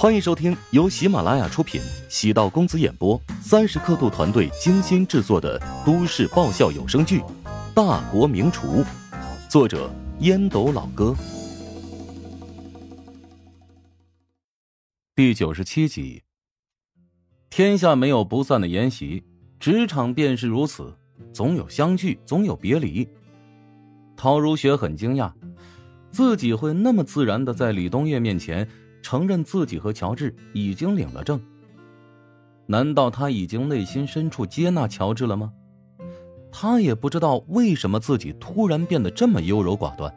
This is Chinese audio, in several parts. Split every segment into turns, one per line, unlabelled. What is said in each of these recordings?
欢迎收听由喜马拉雅出品、喜道公子演播、三十刻度团队精心制作的都市爆笑有声剧《大国名厨》，作者烟斗老哥，第九十七集。天下没有不散的筵席，职场便是如此，总有相聚，总有别离。陶如雪很惊讶，自己会那么自然的在李东月面前。承认自己和乔治已经领了证。难道他已经内心深处接纳乔治了吗？他也不知道为什么自己突然变得这么优柔寡断。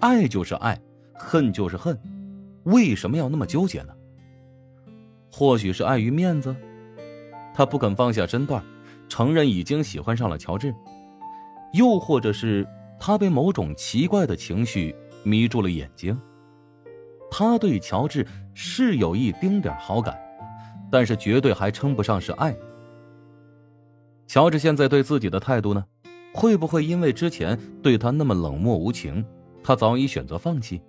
爱就是爱，恨就是恨，为什么要那么纠结呢？或许是碍于面子，他不肯放下身段，承认已经喜欢上了乔治；又或者是他被某种奇怪的情绪迷住了眼睛。他对乔治是有一丁点好感，但是绝对还称不上是爱。乔治现在对自己的态度呢？会不会因为之前对他那么冷漠无情，他早已选择放弃？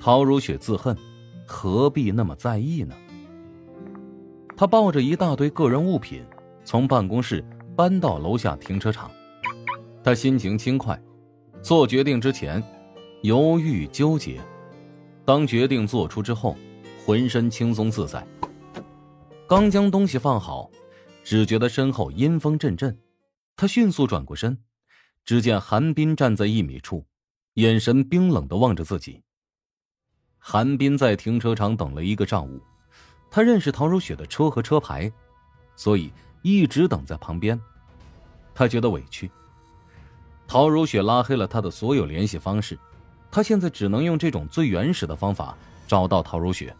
陶如雪自恨，何必那么在意呢？他抱着一大堆个人物品，从办公室搬到楼下停车场。他心情轻快，做决定之前犹豫纠结。当决定做出之后，浑身轻松自在。刚将东西放好，只觉得身后阴风阵阵，他迅速转过身，只见韩冰站在一米处，眼神冰冷的望着自己。韩冰在停车场等了一个上午，他认识陶如雪的车和车牌，所以一直等在旁边。他觉得委屈，陶如雪拉黑了他的所有联系方式。他现在只能用这种最原始的方法找到陶如雪。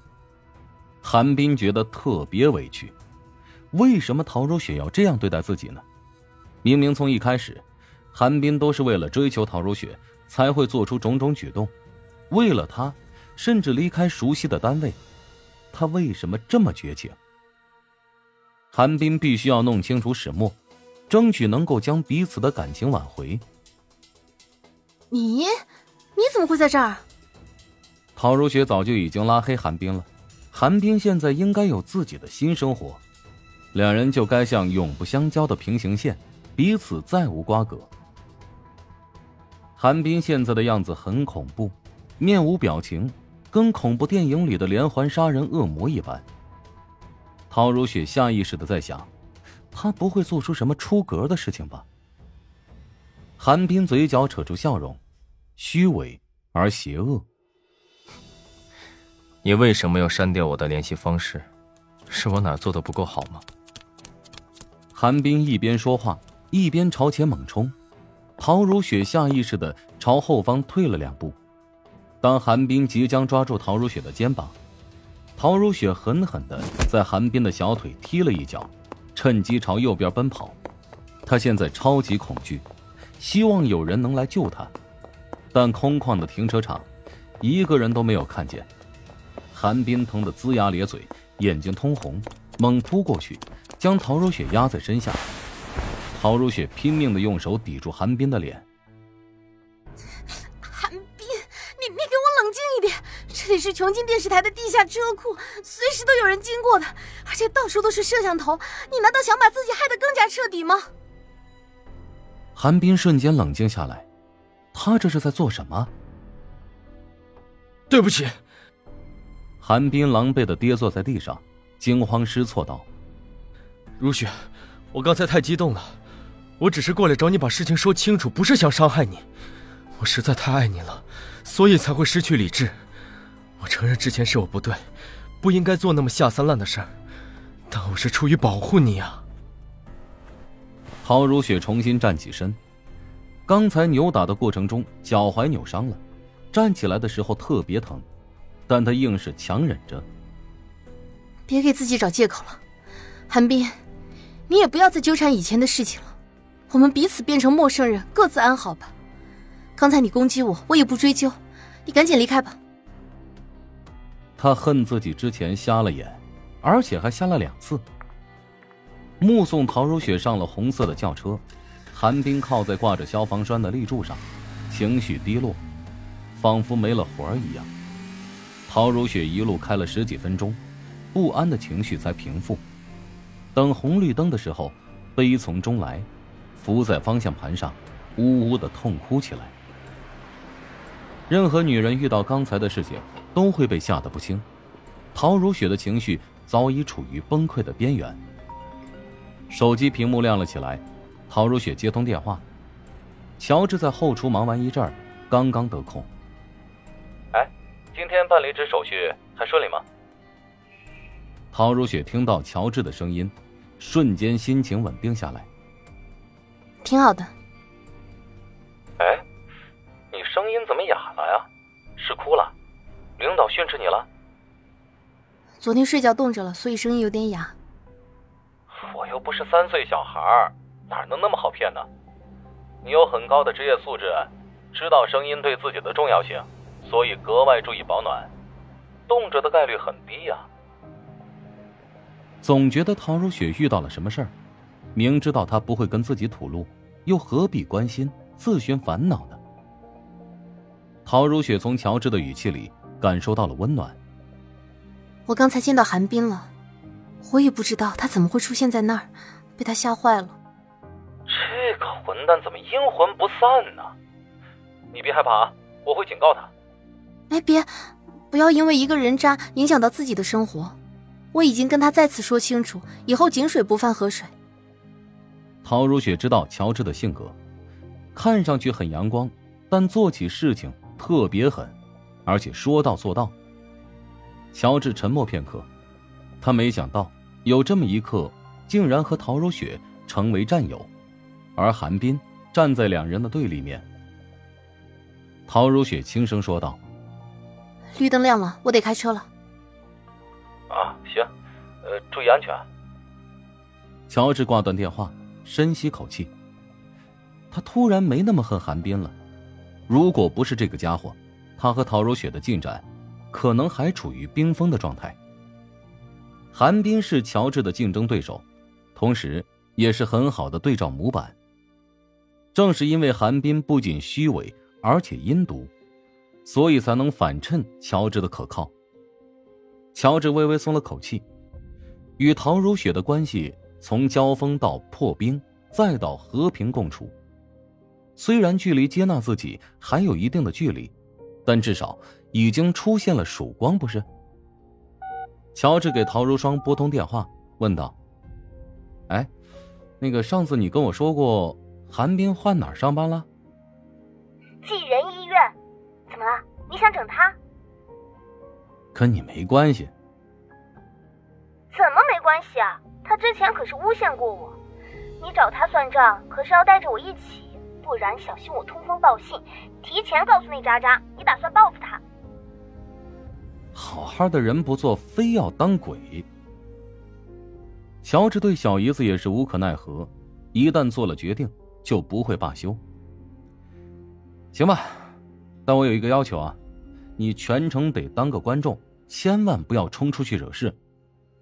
韩冰觉得特别委屈，为什么陶如雪要这样对待自己呢？明明从一开始，韩冰都是为了追求陶如雪才会做出种种举动，为了她，甚至离开熟悉的单位，他为什么这么绝情？韩冰必须要弄清楚始末，争取能够将彼此的感情挽回。
你。你怎么会在这儿？
陶如雪早就已经拉黑韩冰了，韩冰现在应该有自己的新生活，两人就该像永不相交的平行线，彼此再无瓜葛。韩冰现在的样子很恐怖，面无表情，跟恐怖电影里的连环杀人恶魔一般。陶如雪下意识的在想，他不会做出什么出格的事情吧？韩冰嘴角扯出笑容。虚伪而邪恶。
你为什么要删掉我的联系方式？是我哪做的不够好吗？
韩冰一边说话一边朝前猛冲，陶如雪下意识的朝后方退了两步。当韩冰即将抓住陶如雪的肩膀，陶如雪狠狠的在韩冰的小腿踢了一脚，趁机朝右边奔跑。她现在超级恐惧，希望有人能来救他。但空旷的停车场，一个人都没有看见。韩冰疼得龇牙咧嘴，眼睛通红，猛扑过去，将陶如雪压在身下。陶如雪拼命的用手抵住韩冰的脸。
韩冰，你你给我冷静一点！这里是琼京电视台的地下车库，随时都有人经过的，而且到处都是摄像头。你难道想把自己害得更加彻底吗？
韩冰瞬间冷静下来。他这是在做什么？
对不起。
韩冰狼狈的跌坐在地上，惊慌失措道：“
如雪，我刚才太激动了，我只是过来找你把事情说清楚，不是想伤害你。我实在太爱你了，所以才会失去理智。我承认之前是我不对，不应该做那么下三滥的事儿，但我是出于保护你啊。”
陶如雪重新站起身。刚才扭打的过程中，脚踝扭伤了，站起来的时候特别疼，但他硬是强忍着。
别给自己找借口了，韩冰，你也不要再纠缠以前的事情了，我们彼此变成陌生人，各自安好吧。刚才你攻击我，我也不追究，你赶紧离开吧。
他恨自己之前瞎了眼，而且还瞎了两次。目送陶如雪上了红色的轿车。韩冰靠在挂着消防栓的立柱上，情绪低落，仿佛没了魂儿一样。陶如雪一路开了十几分钟，不安的情绪才平复。等红绿灯的时候，悲从中来，伏在方向盘上，呜呜的痛哭起来。任何女人遇到刚才的事情，都会被吓得不轻。陶如雪的情绪早已处于崩溃的边缘。手机屏幕亮了起来，陶如雪接通电话。乔治在后厨忙完一阵儿，刚刚得空。
哎，今天办离职手续还顺利吗？
陶如雪听到乔治的声音，瞬间心情稳定下来。
挺好的。
哎，你声音怎么哑了呀？是哭了？领导训斥你了？
昨天睡觉冻着了，所以声音有点哑。
我又不是三岁小孩，哪能那么好骗呢？你有很高的职业素质，知道声音对自己的重要性，所以格外注意保暖。冻着的概率很低呀。
总觉得陶如雪遇到了什么事儿，明知道她不会跟自己吐露，又何必关心、自寻烦恼呢？陶如雪从乔治的语气里感受到了温暖。
我刚才见到韩冰了，我也不知道他怎么会出现在那儿，被他吓坏了。
这个混蛋怎么阴魂不散呢？你别害怕啊，我会警告他。
哎，别，不要因为一个人渣影响到自己的生活。我已经跟他再次说清楚，以后井水不犯河水。
陶如雪知道乔治的性格，看上去很阳光，但做起事情特别狠，而且说到做到。乔治沉默片刻，他没想到有这么一刻，竟然和陶如雪成为战友，而韩冰站在两人的对立面。陶如雪轻声说道：“
绿灯亮了，我得开车了。”
啊，行，呃，注意安全。
乔治挂断电话，深吸口气。他突然没那么恨韩冰了。如果不是这个家伙，他和陶如雪的进展，可能还处于冰封的状态。韩冰是乔治的竞争对手，同时也是很好的对照模板。正是因为韩冰不仅虚伪，而且阴毒，所以才能反衬乔治的可靠。乔治微微松了口气，与陶如雪的关系从交锋到破冰，再到和平共处。虽然距离接纳自己还有一定的距离，但至少已经出现了曙光，不是？乔治给陶如霜拨通电话，问道：“哎，那个上次你跟我说过，韩冰换哪儿上班了？”“
济仁医院。”“怎么了？你想整他？”
跟你没关系。
怎么没关系啊？他之前可是诬陷过我，你找他算账，可是要带着我一起，不然小心我通风报信，提前告诉那渣渣，你打算报复他。
好好的人不做，非要当鬼。乔治对小姨子也是无可奈何，一旦做了决定，就不会罢休。行吧，但我有一个要求啊。你全程得当个观众，千万不要冲出去惹事，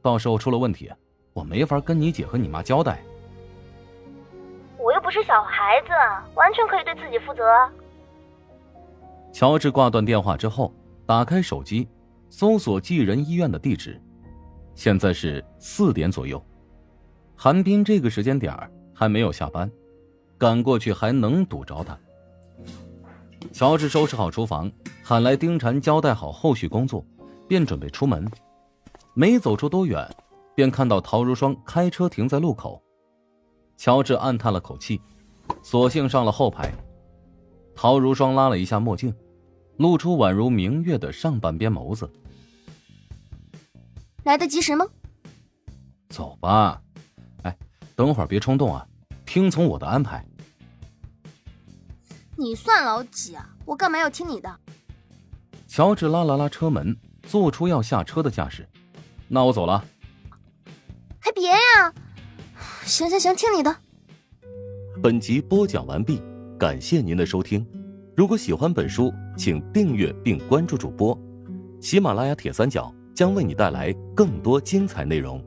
到时候出了问题，我没法跟你姐和你妈交代。
我又不是小孩子，完全可以对自己负责。
乔治挂断电话之后，打开手机，搜索济仁医院的地址。现在是四点左右，韩冰这个时间点还没有下班，赶过去还能堵着他。乔治收拾好厨房，喊来丁婵交代好后续工作，便准备出门。没走出多远，便看到陶如霜开车停在路口。乔治暗叹了口气，索性上了后排。陶如霜拉了一下墨镜，露出宛如明月的上半边眸子。
来得及时吗？
走吧。哎，等会儿别冲动啊，听从我的安排。
你算老几啊？我干嘛要听你的？
乔治拉了拉车门，做出要下车的架势。那我走了。
还别呀！行行行，听你的。
本集播讲完毕，感谢您的收听。如果喜欢本书，请订阅并关注主播。喜马拉雅铁三角将为你带来更多精彩内容。